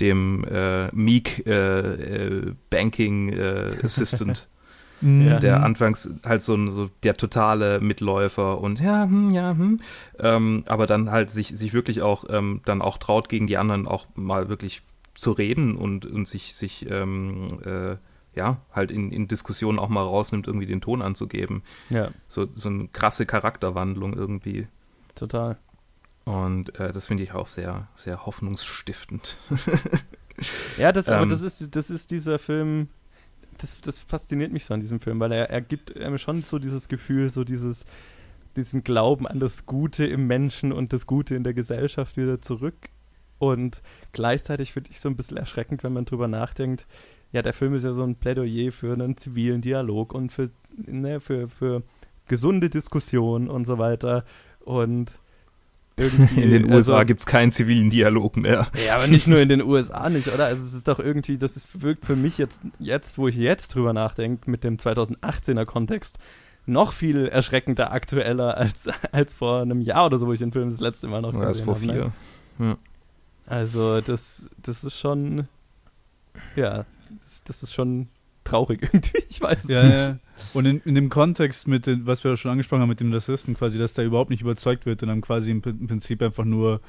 dem äh, Meek äh, äh, Banking äh, Assistant. Mhm. Der anfangs halt so, so der totale Mitläufer und ja, hm, ja, hm. Ähm, aber dann halt sich, sich wirklich auch ähm, dann auch traut, gegen die anderen auch mal wirklich zu reden und, und sich, sich ähm, äh, ja, halt in, in Diskussionen auch mal rausnimmt, irgendwie den Ton anzugeben. Ja. So, so eine krasse Charakterwandlung irgendwie. Total. Und äh, das finde ich auch sehr, sehr hoffnungsstiftend. ja, das, ähm, aber das ist, das ist dieser Film, das, das fasziniert mich so an diesem Film, weil er, er gibt einem schon so dieses Gefühl, so dieses, diesen Glauben an das Gute im Menschen und das Gute in der Gesellschaft wieder zurück. Und gleichzeitig finde ich so ein bisschen erschreckend, wenn man drüber nachdenkt, ja, der Film ist ja so ein Plädoyer für einen zivilen Dialog und für, ne, für, für gesunde Diskussion und so weiter. Und. In den USA also, gibt es keinen zivilen Dialog mehr. Ja, aber nicht nur in den USA nicht, oder? Also es ist doch irgendwie, das ist, wirkt für mich jetzt, jetzt, wo ich jetzt drüber nachdenke, mit dem 2018er Kontext, noch viel erschreckender aktueller als, als vor einem Jahr oder so, wo ich den Film das letzte Mal noch gesehen habe. Als vor vier. Ne? Ja. Also das, das ist schon, ja, das, das ist schon traurig irgendwie. Ich weiß es ja, nicht. Ja. Und in, in dem Kontext mit den, was wir schon angesprochen haben, mit dem Rassisten quasi, dass der überhaupt nicht überzeugt wird und dann quasi im, im Prinzip einfach nur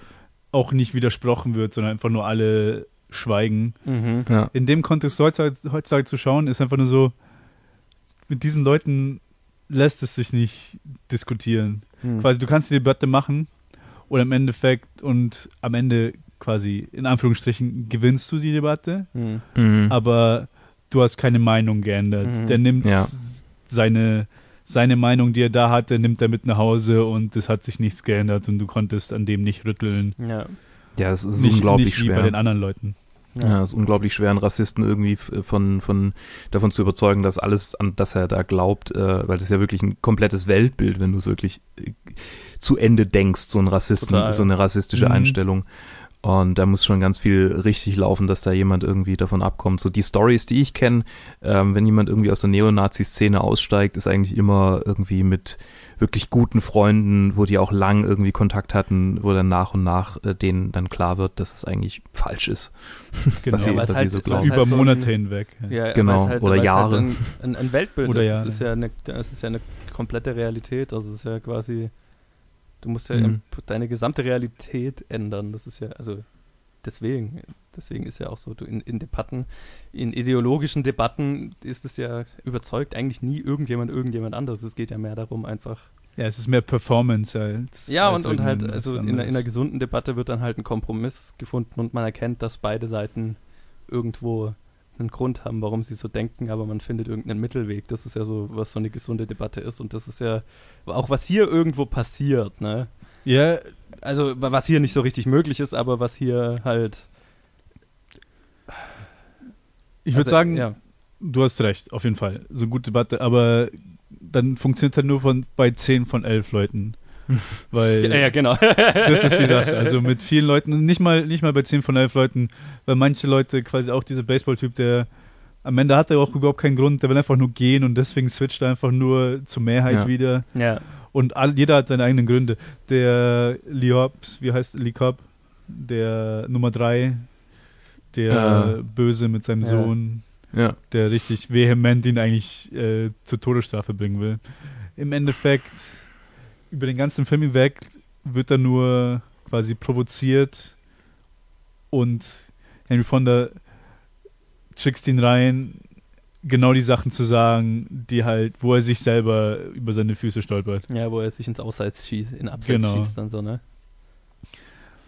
auch nicht widersprochen wird, sondern einfach nur alle schweigen. Mhm. Ja. In dem Kontext heutzutage, heutzutage zu schauen, ist einfach nur so, mit diesen Leuten lässt es sich nicht diskutieren. Mhm. Quasi, du kannst die Debatte machen und im Endeffekt und am Ende quasi in Anführungsstrichen gewinnst du die Debatte, mhm. mhm. aber du hast keine Meinung geändert. Mhm. Der nimmt ja. seine, seine Meinung, die er da hatte, nimmt er mit nach Hause und es hat sich nichts geändert und du konntest an dem nicht rütteln. Ja, ja es ist nicht, unglaublich nicht schwer. Wie bei den anderen Leuten. Ja, es ist unglaublich schwer, einen Rassisten irgendwie von, von, davon zu überzeugen, dass alles, an das er da glaubt, äh, weil das ist ja wirklich ein komplettes Weltbild, wenn du es wirklich äh, zu Ende denkst, so ein Rassisten, Total. so eine rassistische mhm. Einstellung. Und da muss schon ganz viel richtig laufen, dass da jemand irgendwie davon abkommt. So die Stories, die ich kenne, ähm, wenn jemand irgendwie aus der Neonazi-Szene aussteigt, ist eigentlich immer irgendwie mit wirklich guten Freunden, wo die auch lang irgendwie Kontakt hatten, wo dann nach und nach äh, denen dann klar wird, dass es eigentlich falsch ist. Genau, was sie, was halt, sie so glauben. Über halt so Monate hinweg. Ja, genau, halt, oder Jahre. Halt ein, ein, Weltbild oder ist. Jahre. Es ist, ja eine, es ist ja eine komplette Realität. Also es ist ja quasi Du musst ja mhm. deine gesamte Realität ändern. Das ist ja, also deswegen, deswegen ist ja auch so, du in, in Debatten, in ideologischen Debatten ist es ja überzeugt eigentlich nie irgendjemand irgendjemand anderes. Es geht ja mehr darum, einfach. Ja, es ist mehr Performance als. Ja, als und, und halt, also in, in einer gesunden Debatte wird dann halt ein Kompromiss gefunden und man erkennt, dass beide Seiten irgendwo einen Grund haben, warum sie so denken, aber man findet irgendeinen Mittelweg. Das ist ja so, was so eine gesunde Debatte ist. Und das ist ja auch, was hier irgendwo passiert, ne? Ja. Also, was hier nicht so richtig möglich ist, aber was hier halt. Ich würde also, sagen, ja. du hast recht, auf jeden Fall. So eine gute Debatte, aber dann funktioniert es halt nur von, bei 10 von 11 Leuten. Weil ja, ja, genau. das ist die Sache. Also mit vielen Leuten, nicht mal, nicht mal bei 10 von 11 Leuten, weil manche Leute quasi auch dieser Baseball-Typ, der am Ende hat er auch überhaupt keinen Grund, der will einfach nur gehen und deswegen switcht er einfach nur zur Mehrheit ja. wieder. Ja. Und all, jeder hat seine eigenen Gründe. Der Liops, wie heißt Likop, der Nummer 3, der ja. Böse mit seinem Sohn, ja. der richtig vehement ihn eigentlich äh, zur Todesstrafe bringen will. Im Endeffekt über den ganzen Film hinweg wird er nur quasi provoziert und Henry Fonda trickst ihn rein, genau die Sachen zu sagen, die halt, wo er sich selber über seine Füße stolpert. Ja, wo er sich ins Ausseits schießt, in Abseits genau. schießt und so, ne?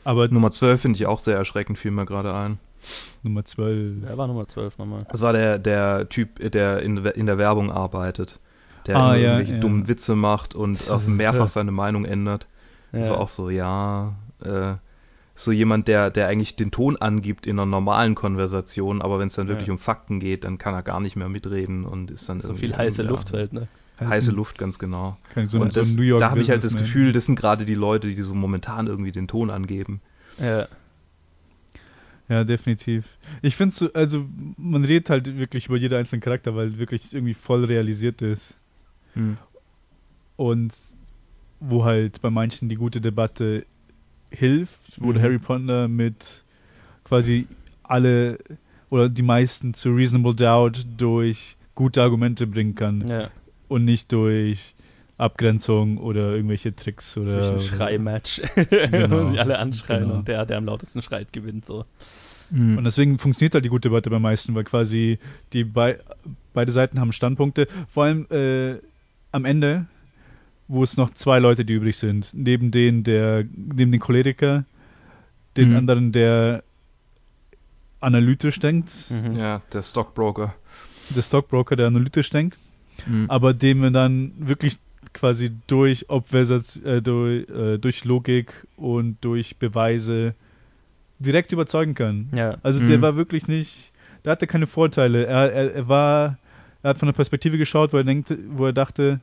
Aber Nummer 12 finde ich auch sehr erschreckend, fiel mir gerade ein. Nummer 12. Wer war Nummer 12 nochmal? Das war der, der Typ, der in, in der Werbung arbeitet der ah, ja, irgendwelche ja. dummen Witze macht und auch mehrfach seine Meinung ändert. Ja. So auch so, ja, äh, so jemand, der, der eigentlich den Ton angibt in einer normalen Konversation, aber wenn es dann wirklich um Fakten geht, dann kann er gar nicht mehr mitreden und ist dann so viel heiße Luft halt, ne? Heiße Luft, ganz genau. So und das, so da habe ich halt das Gefühl, das sind gerade die Leute, die so momentan irgendwie den Ton angeben. Ja. Ja, definitiv. Ich finde so, also man redet halt wirklich über jeden einzelnen Charakter, weil wirklich irgendwie voll realisiert ist. Mhm. Und wo halt bei manchen die gute Debatte hilft, wurde mhm. Harry Potter mit quasi alle oder die meisten zu Reasonable Doubt durch gute Argumente bringen kann Ja. und nicht durch Abgrenzung oder irgendwelche Tricks oder Durch ein Schreimatch. Genau. Wo sich alle anschreien Genau. und der, der am lautesten schreit, gewinnt so. Und deswegen funktioniert halt die gute Debatte beim meisten, weil quasi die bei, beide Seiten haben Standpunkte. Vor allem äh, am Ende, wo es noch zwei Leute, die übrig sind, neben den der, neben den Choleriker, den Mhm. anderen, der analytisch denkt, Mhm. Ja, der Stockbroker. der Stockbroker, der analytisch denkt, Mhm. aber dem wir dann wirklich quasi durch Obversatz, äh, durch, äh, durch Logik und durch Beweise direkt überzeugen kann. Ja. Also der Mhm. war wirklich nicht, der hatte keine Vorteile. Er, er, er war, er hat von der Perspektive geschaut, wo er denkt, wo er dachte,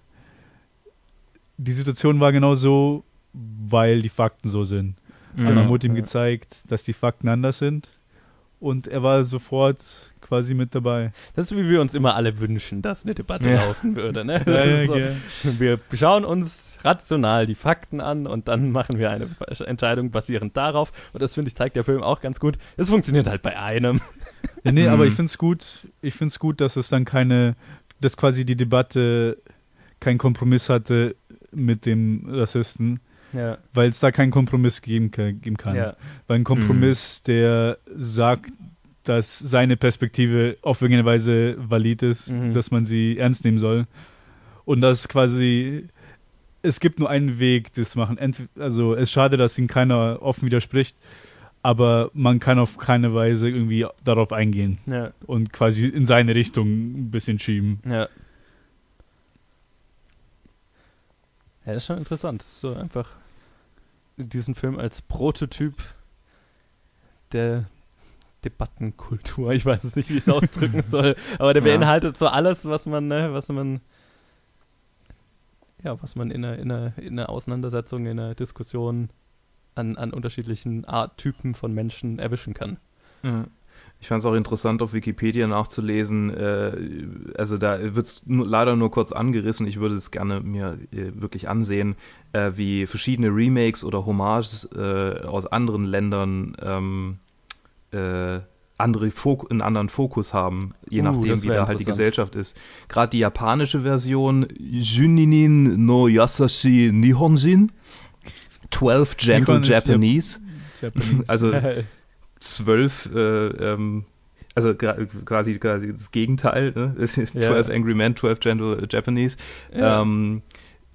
die Situation war genau so, weil die Fakten so sind. Mhm. Dann wurde ihm gezeigt, dass die Fakten anders sind. Und er war sofort quasi mit dabei. Das ist, wie wir uns immer alle wünschen, dass eine Debatte Ja. laufen würde. Ne? Ja, Das so, ja. Wir schauen uns rational die Fakten an und dann machen wir eine Entscheidung basierend darauf. Und das finde ich, zeigt der Film auch ganz gut. Es funktioniert halt bei einem. Ja, nee, Mhm. aber ich finde es gut, ich finde es gut, dass es dann keine, dass quasi die Debatte keinen Kompromiss hatte mit dem Rassisten, Ja. weil es da keinen Kompromiss geben, kann- geben kann. Ja. Weil ein Kompromiss, der sagt, dass seine Perspektive auf irgendeine Weise valid ist, Mhm. dass man sie ernst nehmen soll. Und dass quasi, es gibt nur einen Weg, das zu machen. Ent also es ist schade, dass ihm keiner offen widerspricht, aber man kann auf keine Weise irgendwie darauf eingehen Ja. und quasi in seine Richtung ein bisschen schieben. Ja. Ja, das ist schon interessant. So einfach diesen Film als Prototyp der Debattenkultur. Ich weiß es nicht, wie ich es ausdrücken soll, aber der beinhaltet so alles, was man, ne, was man, ja, was man in einer, in einer, in einer Auseinandersetzung, in einer Diskussion an, an unterschiedlichen Art, Typen von Menschen erwischen kann. Ja. Ich fand es auch interessant, auf Wikipedia nachzulesen. Äh, also da wird es leider nur kurz angerissen. Ich würde es gerne mir äh, wirklich ansehen, äh, wie verschiedene Remakes oder Hommages äh, aus anderen Ländern ähm, äh, andere Fok einen anderen Fokus haben, je Uh, nachdem, wie da halt die. Gesellschaft ist. Gerade die japanische Version, Juninin no Yasashi Nihonjin, 12 Gentle Japanese. Japanese. Also zwölf, äh, ähm, also quasi, quasi das Gegenteil, ne? 12 Angry Men, 12 Gentle Japanese. ja. Ähm,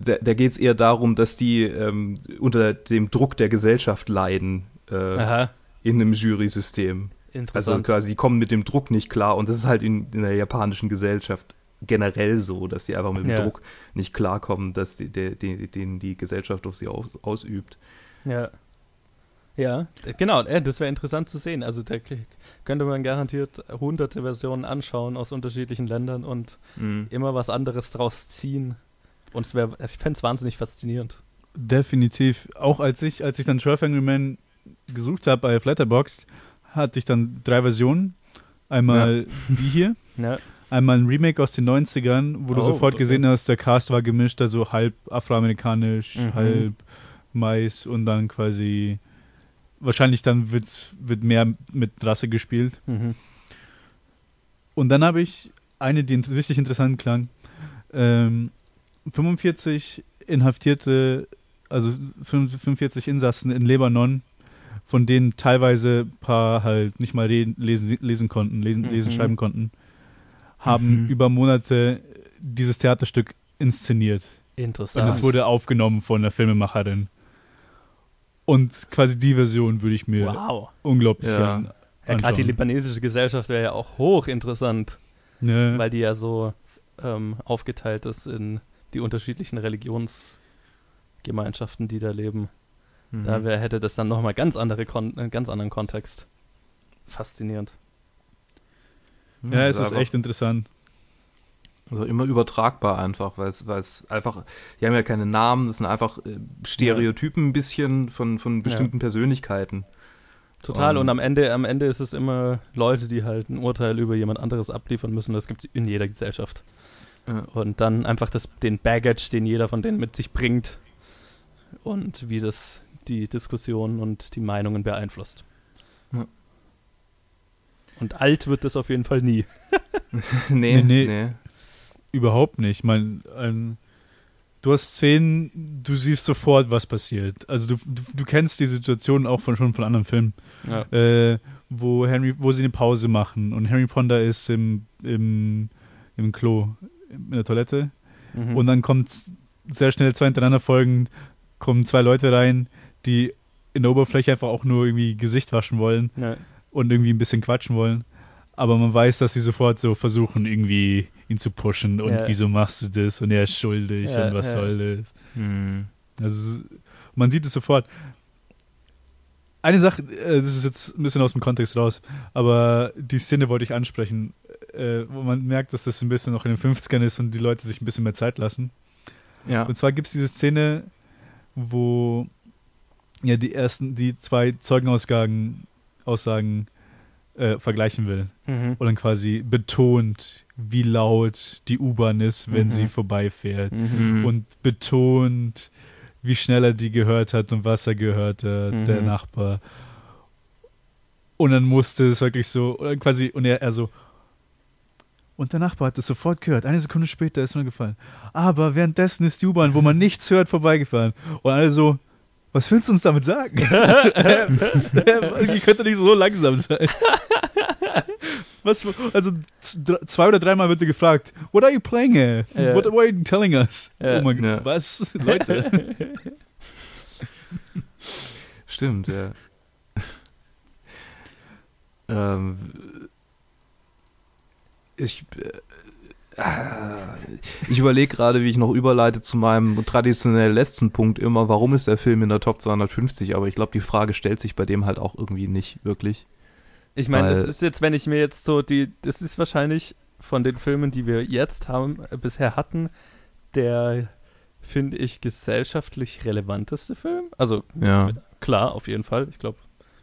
da da geht es eher darum, dass die ähm, unter dem Druck der Gesellschaft leiden äh, in einem Jury-System. Also quasi, die kommen mit dem Druck nicht klar und das ist halt in, in der japanischen Gesellschaft generell so, dass sie einfach mit dem Ja. Druck nicht klarkommen, dass die, der, die, den die Gesellschaft auf sie aus, ausübt. Ja. Ja, genau, äh, das wäre interessant zu sehen. Also da könnte man garantiert hunderte Versionen anschauen aus unterschiedlichen Ländern und Mhm. immer was anderes draus ziehen. Und es wäre, ich fände es wahnsinnig faszinierend. Definitiv. Auch als ich, als ich dann 12 Angry Men gesucht habe bei Flatterbox, hatte ich dann drei Versionen. Einmal die hier, Ja, einmal ein Remake aus den 90ern, wo du Oh, sofort okay. gesehen hast, der Cast war gemischt, also halb afroamerikanisch, Mhm. halb Mais und dann quasi wahrscheinlich dann wird's, wird mehr mit Rasse gespielt. mhm. Und dann habe ich eine, die richtig interessant klang. Ähm, 45 Inhaftierte, also 45 Insassen in Libanon, von denen teilweise ein paar halt nicht mal reden, lesen, lesen konnten, lesen, Mhm. lesen schreiben konnten, haben Mhm. über Monate dieses Theaterstück inszeniert. interessant. Und es wurde aufgenommen von der Filmemacherin. Und quasi die Version würde ich mir wow. unglaublich Ja. gern Ja, gerade die libanesische Gesellschaft wäre ja auch hochinteressant, Ne? weil die ja so ähm, aufgeteilt ist in die unterschiedlichen Religionsgemeinschaften, die da leben. Mhm. Da wär, hätte das dann nochmal ganz andere Kon einen ganz anderen Kontext. Faszinierend. Ja, es ist einfach- echt interessant. Also immer übertragbar einfach, weil es, weil es einfach, die haben ja keine Namen, das sind einfach äh, Stereotypen ein bisschen von, von bestimmten Persönlichkeiten. Total, Um, und am Ende, am Ende ist es immer Leute, die halt ein Urteil über jemand anderes abliefern müssen. Das gibt es in jeder Gesellschaft. Ja. Und dann einfach das, den Baggage, den jeder von denen mit sich bringt und wie das die Diskussion und die Meinungen beeinflusst. Und alt wird das auf jeden Fall nie. nee, Nee, nee. nee. überhaupt nicht. Ich meine, ein, du hast Szenen, du siehst sofort, was passiert. Also du, du, du kennst die Situation auch von, schon von anderen Filmen, Ja. äh, wo Henry, wo sie eine Pause machen und Harry Ponder ist im, im, im Klo, in der Toilette Mhm. und dann kommt sehr schnell zwei hintereinander folgend, kommen zwei Leute rein, die in der Oberfläche einfach auch nur irgendwie Gesicht waschen wollen ja. Und irgendwie ein bisschen quatschen wollen. Aber man weiß, dass sie sofort so versuchen, irgendwie ihn zu pushen und Ja. wieso machst du das und er ist schuldig Ja, und was ja. soll das. Hm. Also man sieht es sofort. Eine Sache, äh, das ist jetzt ein bisschen aus dem Kontext raus, aber die Szene wollte ich ansprechen, äh, wo man merkt, dass das ein bisschen noch in den 50ern ist und die Leute sich ein bisschen mehr Zeit lassen. Ja. Und zwar gibt es diese Szene, wo ja die ersten, die zwei Zeugenaussagen Aussagen, äh, vergleichen will Mhm. und dann quasi betont, wie laut die U-Bahn ist, wenn Mhm. sie vorbeifährt Mhm. Und betont, wie schnell er die gehört hat und was er gehört hat, Mhm. der Nachbar. Und dann musste es wirklich so, quasi, und er, er so, und der Nachbar hat es sofort gehört. Eine Sekunde später ist mir gefallen. Aber währenddessen ist die U-Bahn, wo man nichts hört, vorbeigefahren. Und alle so, was willst du uns damit sagen? äh, äh, die könnte nicht so langsam sein. Was, also zwei oder dreimal wird er gefragt, what are you playing here? Ja. What, are you telling us? Ja. Oh mein Gott, Ja. was? Leute. Stimmt, ja. ähm, ich äh, ich überlege gerade, wie ich noch überleite zu meinem traditionell letzten Punkt immer, warum ist der Film in der Top 250? Aber ich glaube, die Frage stellt sich bei dem halt auch irgendwie nicht wirklich. Ich meine, das Weil- ist jetzt, wenn ich mir jetzt so die, das ist wahrscheinlich von den Filmen, die wir jetzt haben, äh, bisher hatten, der, finde ich, gesellschaftlich relevanteste Film. Also, Ja. klar, auf jeden Fall. Ich glaube,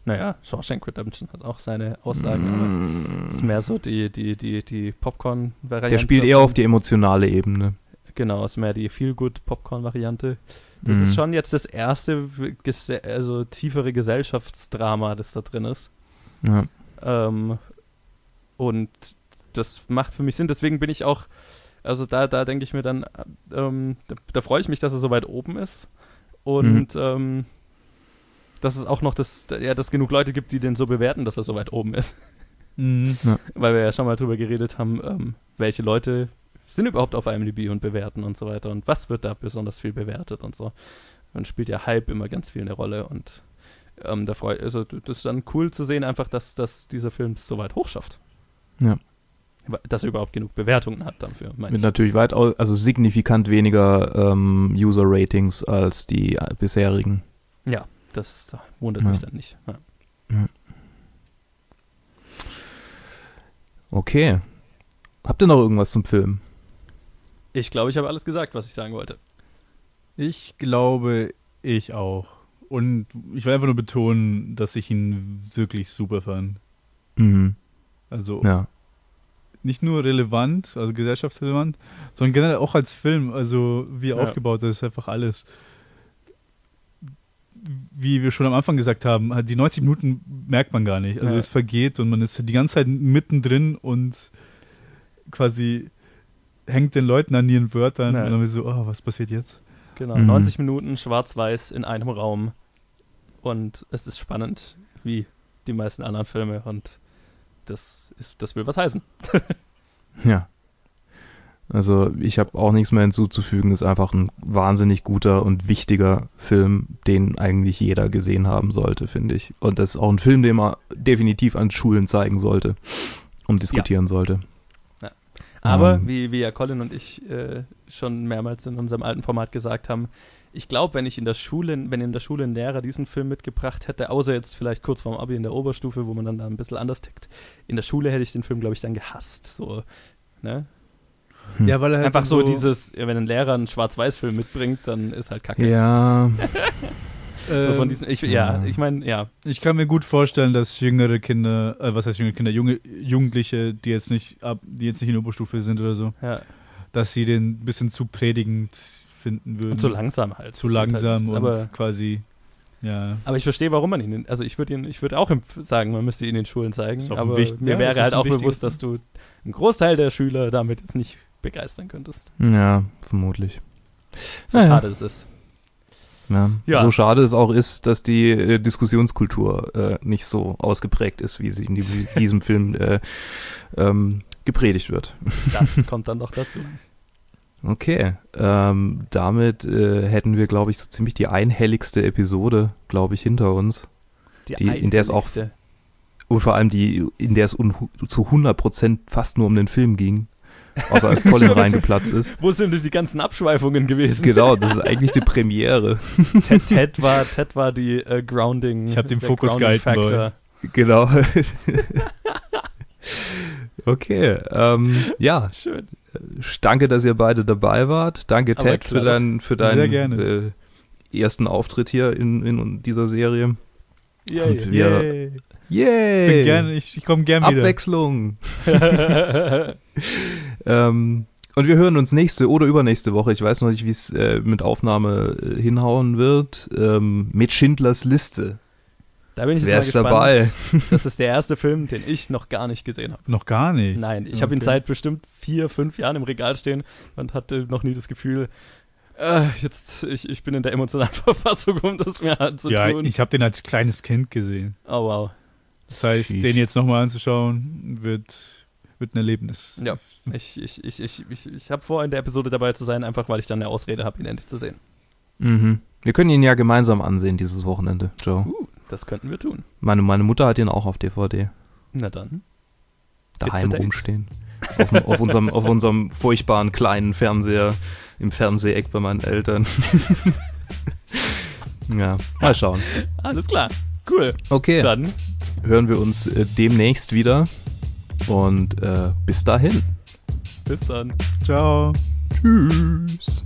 naja, Shawshank Redemption hat auch seine Aussagen, aber Mm. ist mehr so die, die, die, die Popcorn-Variante. Der spielt eher auf die emotionale Ebene. Genau, ist mehr die Feel-Good-Popcorn-Variante. Das Mhm. ist schon jetzt das erste, also tiefere Gesellschaftsdrama, das da drin ist. Ja. Ähm, und das macht für mich Sinn. Deswegen bin ich auch, also da, da denke ich mir dann, ähm, da, da freue ich mich, dass er so weit oben ist. Und ähm, dass es auch noch das, ja, dass genug Leute gibt, die den so bewerten, dass er so weit oben ist. Mhm. Weil wir ja schon mal drüber geredet haben, ähm, welche Leute sind überhaupt auf IMDb und bewerten und so weiter und was wird da besonders viel bewertet und so. Dann spielt ja Hype immer ganz viel eine Rolle und ähm, da freu, also das ist dann cool zu sehen, einfach, dass, dass dieser Film es so weit hochschafft. Ja. Dass er überhaupt genug Bewertungen hat dafür. Mit ich. natürlich weit, au- also signifikant weniger ähm, User-Ratings als die äh, bisherigen. Ja, das wundert Ja. mich dann nicht. Ja. Okay. Habt ihr noch irgendwas zum Film? Ich glaube, ich habe alles gesagt, was ich sagen wollte. Ich glaube, ich auch. Und ich will einfach nur betonen, dass ich ihn wirklich super fand. Mhm. Also Ja. nicht nur relevant, also gesellschaftsrelevant, sondern generell auch als Film, also wie er Ja. aufgebaut ist, ist einfach alles. Wie wir schon am Anfang gesagt haben, halt die 90 Minuten merkt man gar nicht. Also Ja. es vergeht und man ist die ganze Zeit mittendrin und quasi hängt den Leuten an ihren Wörtern Ja. und dann so, oh, was passiert jetzt? Genau, Mhm. 90 Minuten schwarz-weiß in einem Raum. Und es ist spannend, wie die meisten anderen Filme. Und das, ist, das will was heißen. Ja. Also ich habe auch nichts mehr hinzuzufügen. Ist einfach ein wahnsinnig guter und wichtiger Film, den eigentlich jeder gesehen haben sollte, finde ich. Und das ist auch ein Film, den man definitiv an Schulen zeigen sollte und diskutieren sollte. Aber Ähm. wie, wie ja Colin und ich äh, schon mehrmals in unserem alten Format gesagt haben, ich glaube, wenn ich in der Schule, wenn in der Schule ein Lehrer diesen Film mitgebracht hätte, außer jetzt vielleicht kurz vorm Abi in der Oberstufe, wo man dann da ein bisschen anders tickt, in der Schule hätte ich den Film, glaube ich, dann gehasst. So, ne? Hm. Ja, weil er halt Einfach so dieses, ja, wenn ein Lehrer einen Schwarz-Weiß-Film mitbringt, dann ist halt kacke. Ja, So von ähm, diesen, ich, ja, ich meine, ja, Ich kann mir gut vorstellen, dass jüngere Kinder, äh, was heißt jüngere Kinder, junge Jugendliche, die jetzt nicht ab, die jetzt nicht in der Oberstufe sind oder so, ja. dass sie den ein bisschen zu predigend finden würden. Und zu langsam halt. Zu halt langsam nichts. und aber, quasi, ja. aber ich verstehe, warum man ihn, also ich würde ihn, ich würde auch sagen, man müsste ihn in den Schulen zeigen, Ist auch ein aber wichtig- mir ja, wäre halt auch bewusst, dass du einen Großteil der Schüler damit jetzt nicht begeistern könntest. Ja, vermutlich. So naja. schade es ist. Ja. ja. So schade es auch ist, dass die äh, Diskussionskultur äh, nicht so ausgeprägt ist, wie sie in die, diesem Film äh, ähm, gepredigt wird. Das kommt dann noch dazu. Okay, ähm, damit äh, hätten wir, glaube ich, so ziemlich die einhelligste Episode, glaube ich, hinter uns. Die, die in der es auch und vor allem die, in der es un, zu 100% fast nur um den Film ging. Außer als Colin reingeplatzt ist. Wo sind denn die ganzen Abschweifungen gewesen? Genau, das ist eigentlich die Premiere. Ted, Ted war, Ted war die uh, Grounding. Ich habe den Fokus gehalten. Genau. okay, ähm, ja. Schön. Danke, dass ihr beide dabei wart. Danke, Ted, für, dein, für deinen äh, ersten Auftritt hier in, in dieser Serie. Yay, Und wir, yay. Yay! Gern, ich, ich komme gern wieder. Abwechslung. Ähm, und wir hören uns nächste oder übernächste Woche, ich weiß noch nicht, wie es äh, mit Aufnahme äh, hinhauen wird, ähm, mit Schindlers Liste. Da bin ich jetzt Wer ist dabei? Das ist der erste Film, den ich noch gar nicht gesehen habe. Noch gar nicht? Nein, ich okay. habe ihn seit bestimmt vier, fünf Jahren im Regal stehen und hatte noch nie das Gefühl, äh, jetzt, ich, ich bin in der emotionalen Verfassung, um das mir anzutun. Ja, ich habe den als kleines Kind gesehen. Oh, wow. Das heißt, Sheesh. den jetzt nochmal anzuschauen, wird, wird ein Erlebnis. Ja, ich, ich, ich, ich, ich, ich habe vor, in der Episode dabei zu sein, einfach weil ich dann eine Ausrede habe, ihn endlich zu sehen. Mhm. Wir können ihn ja gemeinsam ansehen dieses Wochenende, Joe. Uh, das könnten wir tun. Meine, meine Mutter hat ihn auch auf DVD. Na dann. Daheim rumstehen. auf, auf, unserem, auf unserem furchtbaren kleinen Fernseher im Fernseheck bei meinen Eltern. ja, mal schauen. Alles klar. Cool. Okay. Dann hören wir uns äh, demnächst wieder. Und äh, bis dahin. Bis dann. Ciao. Tschüss.